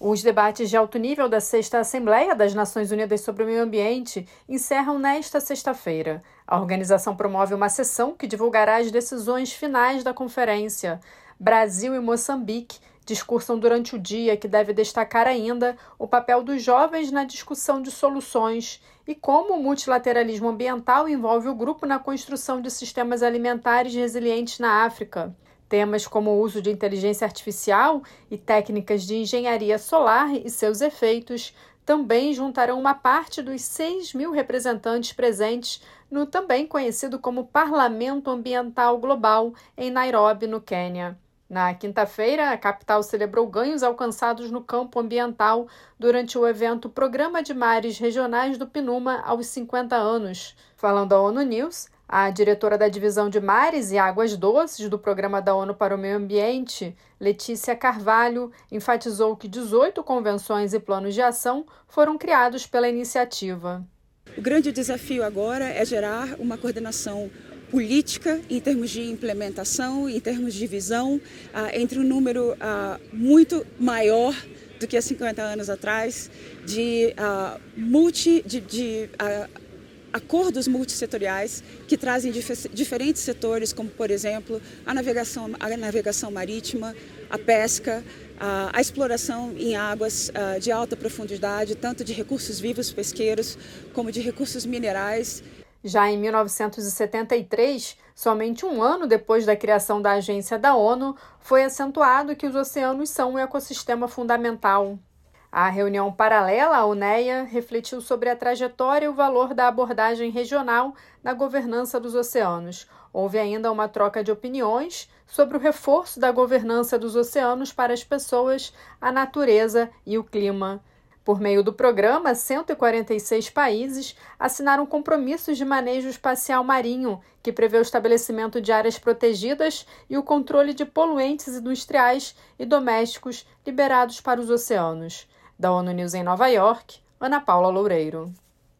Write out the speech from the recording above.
Os debates de alto nível da Sexta Assembleia das Nações Unidas sobre o Meio Ambiente encerram nesta sexta-feira. A organização promove uma sessão que divulgará as decisões finais da conferência. Brasil e Moçambique discursam durante o dia, que deve destacar ainda o papel dos jovens na discussão de soluções e como o multilateralismo ambiental envolve o grupo na construção de sistemas alimentares resilientes na África. Temas como o uso de inteligência artificial e técnicas de engenharia solar e seus efeitos também juntarão uma parte dos 6 mil representantes presentes no também conhecido como Parlamento Ambiental Global em Nairobi, no Quênia. Na quinta-feira, a capital celebrou ganhos alcançados no campo ambiental durante o evento Programa de Mares Regionais do PNUMA aos 50 anos. Falando à ONU News, a diretora da Divisão de Mares e Águas Doces do Programa da ONU para o Meio Ambiente, Letícia Carvalho, enfatizou que 18 convenções e planos de ação foram criados pela iniciativa. O grande desafio agora é gerar uma coordenação política em termos de implementação, em termos de visão, ah, entre um número ah, muito maior do que há 50 anos atrás de uh, multi de, de acordos multissetoriais que trazem dif diferentes setores, como, por exemplo, a navegação, a navegação marítima, a pesca, a, a exploração em águas a, de alta profundidade, tanto de recursos vivos pesqueiros como de recursos minerais. Já em 1973, somente um ano depois da criação da agência da ONU, foi acentuado que os oceanos são um ecossistema fundamental. A reunião paralela à UNEA refletiu sobre a trajetória e o valor da abordagem regional na governança dos oceanos. Houve ainda uma troca de opiniões sobre o reforço da governança dos oceanos para as pessoas, a natureza e o clima. Por meio do programa, 146 países assinaram compromissos de manejo espacial marinho, que prevê o estabelecimento de áreas protegidas e o controle de poluentes industriais e domésticos liberados para os oceanos. Da ONU News em Nova York, Ana Paula Loureiro.